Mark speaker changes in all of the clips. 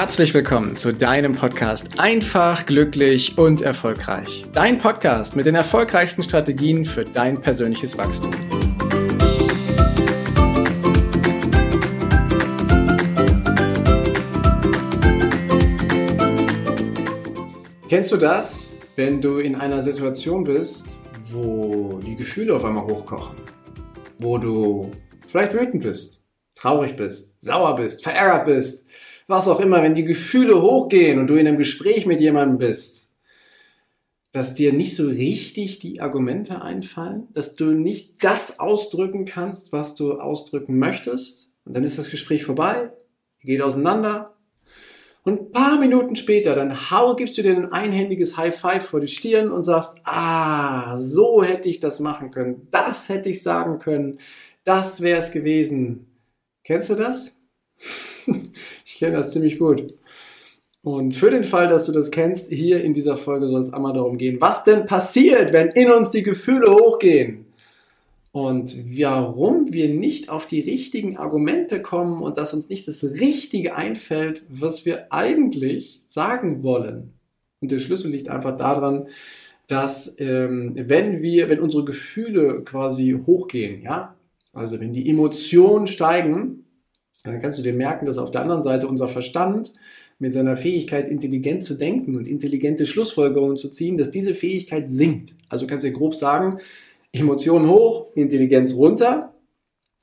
Speaker 1: Herzlich willkommen zu deinem Podcast Einfach, glücklich und erfolgreich. Dein Podcast mit den erfolgreichsten Strategien für dein persönliches Wachstum. Kennst du das, wenn du in einer Situation bist, wo die Gefühle auf einmal hochkochen? Wo du vielleicht wütend bist, traurig bist, sauer bist, verärgert bist, was auch immer, wenn die Gefühle hochgehen und du in einem Gespräch mit jemandem bist, dass dir nicht so richtig die Argumente einfallen, dass du nicht das ausdrücken kannst, was du ausdrücken möchtest, und dann ist das Gespräch vorbei, geht auseinander, und ein paar Minuten später, dann hau, gibst du dir ein einhändiges High Five vor die Stirn und sagst, ah, so hätte ich das machen können, das hätte ich sagen können, das wäre es gewesen. Kennst du das? ich kenne das ziemlich gut. Und für den Fall, dass du das kennst, hier in dieser Folge soll es einmal darum gehen, was denn passiert, wenn in uns die Gefühle hochgehen. Und warum wir nicht auf die richtigen Argumente kommen und dass uns nicht das Richtige einfällt, was wir eigentlich sagen wollen. Und der Schlüssel liegt einfach daran, dass ähm, wenn wir, wenn unsere Gefühle quasi hochgehen, ja, also wenn die Emotionen steigen, dann kannst du dir merken, dass auf der anderen Seite unser Verstand mit seiner Fähigkeit, intelligent zu denken und intelligente Schlussfolgerungen zu ziehen, dass diese Fähigkeit sinkt. Also kannst du dir grob sagen, Emotionen hoch, Intelligenz runter.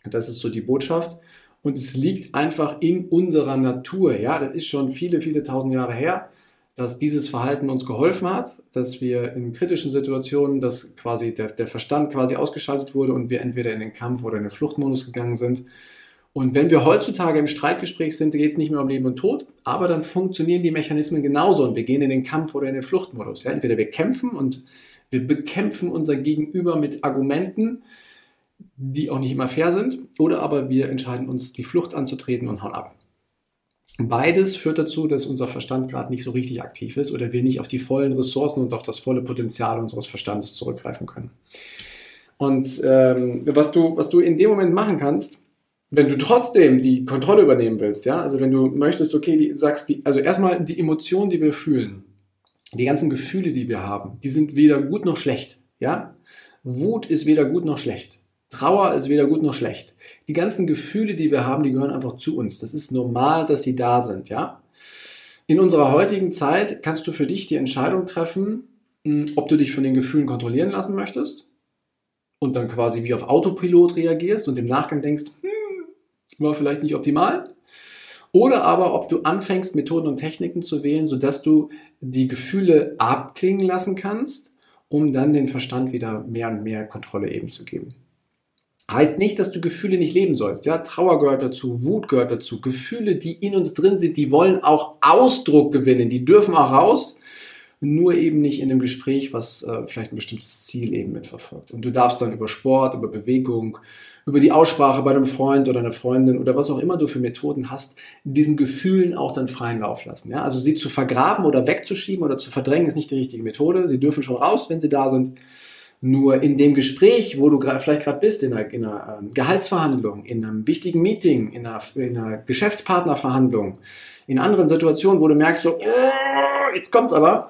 Speaker 1: Das ist so die Botschaft. Und es liegt einfach in unserer Natur. Ja, das ist schon viele, viele tausend Jahre her, dass dieses Verhalten uns geholfen hat, dass wir in kritischen Situationen, dass quasi der, der Verstand quasi ausgeschaltet wurde und wir entweder in den Kampf oder in den Fluchtmodus gegangen sind. Und wenn wir heutzutage im Streitgespräch sind, geht es nicht mehr um Leben und Tod, aber dann funktionieren die Mechanismen genauso und wir gehen in den Kampf oder in den Fluchtmodus. Ja, entweder wir kämpfen und wir bekämpfen unser Gegenüber mit Argumenten, die auch nicht immer fair sind, oder aber wir entscheiden uns, die Flucht anzutreten und hauen ab. Beides führt dazu, dass unser Verstand gerade nicht so richtig aktiv ist oder wir nicht auf die vollen Ressourcen und auf das volle Potenzial unseres Verstandes zurückgreifen können. Und ähm, was, du, was du in dem Moment machen kannst, wenn du trotzdem die Kontrolle übernehmen willst, ja, also wenn du möchtest, okay, die, sagst, die, also erstmal die Emotionen, die wir fühlen, die ganzen Gefühle, die wir haben, die sind weder gut noch schlecht. Ja? Wut ist weder gut noch schlecht. Trauer ist weder gut noch schlecht. Die ganzen Gefühle, die wir haben, die gehören einfach zu uns. Das ist normal, dass sie da sind. Ja? In unserer heutigen Zeit kannst du für dich die Entscheidung treffen, hm, ob du dich von den Gefühlen kontrollieren lassen möchtest und dann quasi wie auf Autopilot reagierst und im Nachgang denkst, war vielleicht nicht optimal oder aber ob du anfängst, Methoden und Techniken zu wählen, sodass du die Gefühle abklingen lassen kannst, um dann den Verstand wieder mehr und mehr Kontrolle eben zu geben. Heißt nicht, dass du Gefühle nicht leben sollst. Ja, Trauer gehört dazu, Wut gehört dazu. Gefühle, die in uns drin sind, die wollen auch Ausdruck gewinnen. Die dürfen auch raus nur eben nicht in einem Gespräch, was äh, vielleicht ein bestimmtes Ziel eben mitverfolgt. Und du darfst dann über Sport, über Bewegung, über die Aussprache bei einem Freund oder einer Freundin oder was auch immer du für Methoden hast, diesen Gefühlen auch dann freien Lauf lassen. Ja? Also sie zu vergraben oder wegzuschieben oder zu verdrängen ist nicht die richtige Methode. Sie dürfen schon raus, wenn sie da sind. Nur in dem Gespräch, wo du vielleicht gerade bist, in einer, in einer ähm, Gehaltsverhandlung, in einem wichtigen Meeting, in einer, in einer Geschäftspartnerverhandlung, in anderen Situationen, wo du merkst, so, oh, jetzt kommt's aber,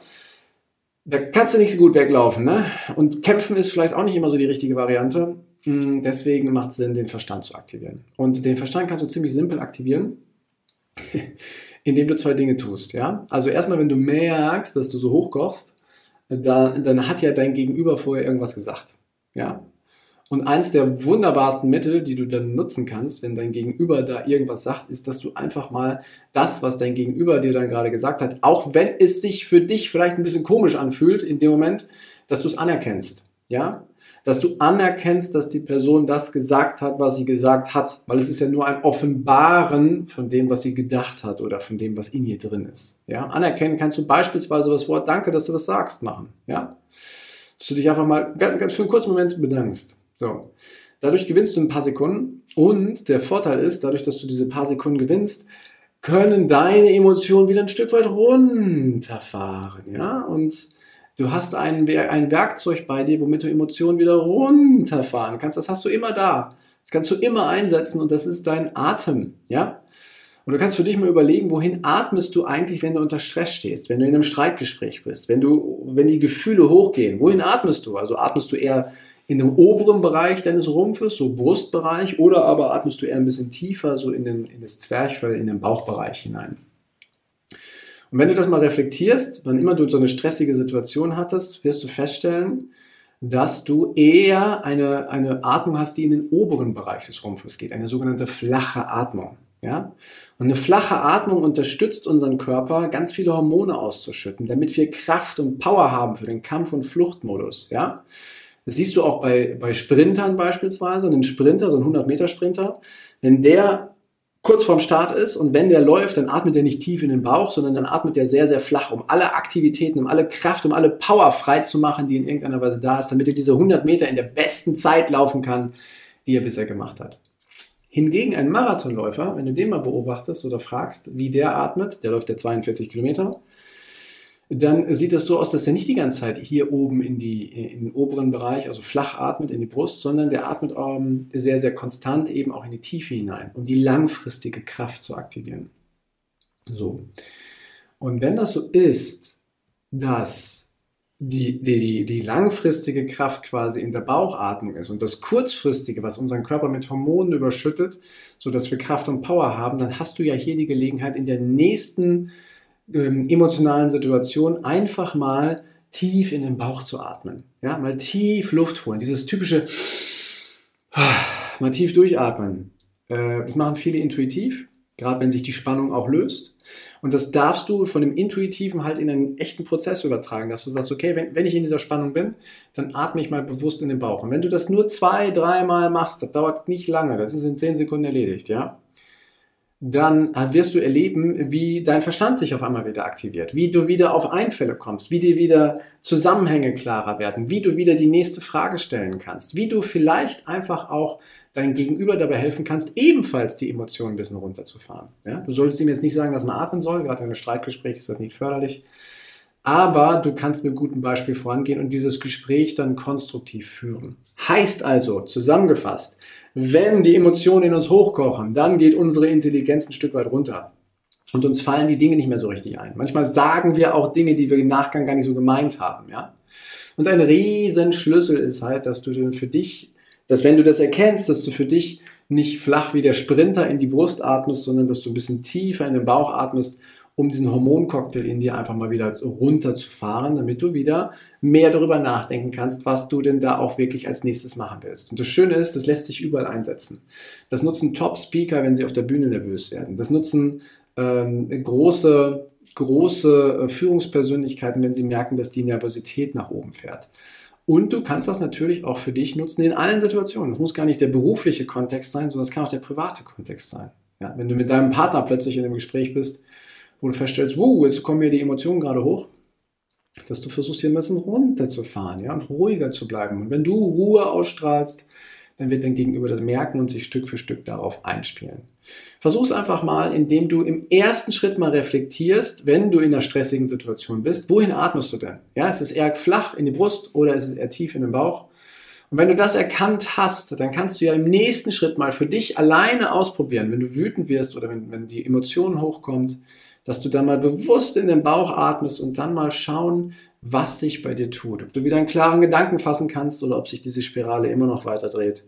Speaker 1: da kannst du nicht so gut weglaufen. Ne? Und kämpfen ist vielleicht auch nicht immer so die richtige Variante. Hm, deswegen macht es Sinn, den Verstand zu aktivieren. Und den Verstand kannst du ziemlich simpel aktivieren, indem du zwei Dinge tust. Ja? Also erstmal, wenn du merkst, dass du so hochkochst, dann, dann hat ja dein Gegenüber vorher irgendwas gesagt. Ja? Und eins der wunderbarsten Mittel, die du dann nutzen kannst, wenn dein Gegenüber da irgendwas sagt, ist, dass du einfach mal das, was dein Gegenüber dir dann gerade gesagt hat, auch wenn es sich für dich vielleicht ein bisschen komisch anfühlt in dem Moment, dass du es anerkennst. Ja? Dass du anerkennst, dass die Person das gesagt hat, was sie gesagt hat. Weil es ist ja nur ein Offenbaren von dem, was sie gedacht hat oder von dem, was in ihr drin ist. Ja? Anerkennen kannst du beispielsweise das Wort Danke, dass du das sagst, machen. Ja? Dass du dich einfach mal ganz, ganz für einen kurzen Moment bedankst. So. Dadurch gewinnst du ein paar Sekunden und der Vorteil ist, dadurch, dass du diese paar Sekunden gewinnst, können deine Emotionen wieder ein Stück weit runterfahren, ja? Und du hast ein, ein Werkzeug bei dir, womit du Emotionen wieder runterfahren kannst. Das hast du immer da. Das kannst du immer einsetzen und das ist dein Atem, ja? Und du kannst für dich mal überlegen, wohin atmest du eigentlich, wenn du unter Stress stehst, wenn du in einem Streitgespräch bist, wenn du, wenn die Gefühle hochgehen, wohin atmest du? Also atmest du eher in den oberen Bereich deines Rumpfes, so Brustbereich, oder aber atmest du eher ein bisschen tiefer, so in, den, in das Zwerchfell, in den Bauchbereich hinein. Und wenn du das mal reflektierst, wann immer du so eine stressige Situation hattest, wirst du feststellen, dass du eher eine, eine Atmung hast, die in den oberen Bereich des Rumpfes geht, eine sogenannte flache Atmung. Ja? Und eine flache Atmung unterstützt unseren Körper, ganz viele Hormone auszuschütten, damit wir Kraft und Power haben für den Kampf- und Fluchtmodus. Ja? Das siehst du auch bei, bei Sprintern beispielsweise, einen Sprinter, so ein 100-Meter-Sprinter, wenn der kurz vorm Start ist und wenn der läuft, dann atmet er nicht tief in den Bauch, sondern dann atmet er sehr, sehr flach, um alle Aktivitäten, um alle Kraft, um alle Power frei zu machen, die in irgendeiner Weise da ist, damit er diese 100 Meter in der besten Zeit laufen kann, die er bisher gemacht hat. Hingegen ein Marathonläufer, wenn du den mal beobachtest oder fragst, wie der atmet, der läuft ja 42 Kilometer, dann sieht das so aus, dass er nicht die ganze Zeit hier oben in, die, in den oberen Bereich, also flach atmet in die Brust, sondern der atmet ähm, sehr, sehr konstant eben auch in die Tiefe hinein, um die langfristige Kraft zu aktivieren. So. Und wenn das so ist, dass die, die, die langfristige Kraft quasi in der Bauchatmung ist und das kurzfristige, was unseren Körper mit Hormonen überschüttet, sodass wir Kraft und Power haben, dann hast du ja hier die Gelegenheit, in der nächsten ähm, emotionalen Situation einfach mal tief in den Bauch zu atmen. Ja, mal tief Luft holen. Dieses typische mal tief durchatmen. Äh, das machen viele intuitiv, gerade wenn sich die Spannung auch löst. Und das darfst du von dem Intuitiven halt in einen echten Prozess übertragen, dass du sagst, okay, wenn, wenn ich in dieser Spannung bin, dann atme ich mal bewusst in den Bauch. Und wenn du das nur zwei, dreimal machst, das dauert nicht lange, das ist in zehn Sekunden erledigt, ja dann wirst du erleben, wie dein Verstand sich auf einmal wieder aktiviert, wie du wieder auf Einfälle kommst, wie dir wieder Zusammenhänge klarer werden, wie du wieder die nächste Frage stellen kannst, wie du vielleicht einfach auch dein Gegenüber dabei helfen kannst, ebenfalls die Emotionen ein bisschen runterzufahren. Ja? Du solltest ihm jetzt nicht sagen, dass man atmen soll, gerade in einem Streitgespräch ist das nicht förderlich, aber du kannst mit gutem Beispiel vorangehen und dieses Gespräch dann konstruktiv führen. Heißt also, zusammengefasst, wenn die Emotionen in uns hochkochen, dann geht unsere Intelligenz ein Stück weit runter. Und uns fallen die Dinge nicht mehr so richtig ein. Manchmal sagen wir auch Dinge, die wir im Nachgang gar nicht so gemeint haben, ja. Und ein Riesenschlüssel ist halt, dass du für dich, dass wenn du das erkennst, dass du für dich nicht flach wie der Sprinter in die Brust atmest, sondern dass du ein bisschen tiefer in den Bauch atmest um diesen Hormoncocktail in dir einfach mal wieder runterzufahren, damit du wieder mehr darüber nachdenken kannst, was du denn da auch wirklich als nächstes machen willst. Und das Schöne ist, das lässt sich überall einsetzen. Das nutzen Top-Speaker, wenn sie auf der Bühne nervös werden. Das nutzen ähm, große, große äh, Führungspersönlichkeiten, wenn sie merken, dass die Nervosität nach oben fährt. Und du kannst das natürlich auch für dich nutzen in allen Situationen. Das muss gar nicht der berufliche Kontext sein, sondern es kann auch der private Kontext sein. Ja, wenn du mit deinem Partner plötzlich in einem Gespräch bist, wo du feststellst, wow, jetzt kommen mir die Emotionen gerade hoch, dass du versuchst, hier ein bisschen runterzufahren ja, und ruhiger zu bleiben. Und wenn du Ruhe ausstrahlst, dann wird dein Gegenüber das merken und sich Stück für Stück darauf einspielen. Versuch es einfach mal, indem du im ersten Schritt mal reflektierst, wenn du in einer stressigen Situation bist, wohin atmest du denn? Ja, ist es eher flach in die Brust oder ist es eher tief in den Bauch? Und wenn du das erkannt hast, dann kannst du ja im nächsten Schritt mal für dich alleine ausprobieren, wenn du wütend wirst oder wenn, wenn die Emotion hochkommt, dass du dann mal bewusst in den Bauch atmest und dann mal schauen, was sich bei dir tut. Ob du wieder einen klaren Gedanken fassen kannst oder ob sich diese Spirale immer noch weiter dreht.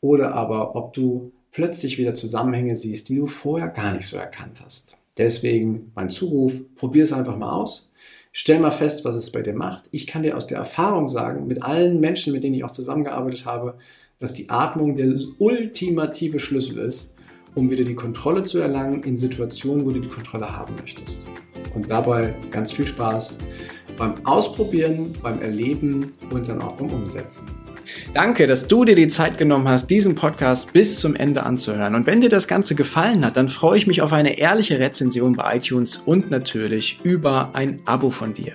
Speaker 1: Oder aber ob du plötzlich wieder Zusammenhänge siehst, die du vorher gar nicht so erkannt hast. Deswegen mein Zuruf, probier es einfach mal aus. Stell mal fest, was es bei dir macht. Ich kann dir aus der Erfahrung sagen, mit allen Menschen, mit denen ich auch zusammengearbeitet habe, dass die Atmung der ultimative Schlüssel ist, um wieder die Kontrolle zu erlangen in Situationen, wo du die Kontrolle haben möchtest. Und dabei ganz viel Spaß beim Ausprobieren, beim Erleben und dann auch beim Umsetzen.
Speaker 2: Danke, dass du dir die Zeit genommen hast, diesen Podcast bis zum Ende anzuhören. Und wenn dir das Ganze gefallen hat, dann freue ich mich auf eine ehrliche Rezension bei iTunes und natürlich über ein Abo von dir.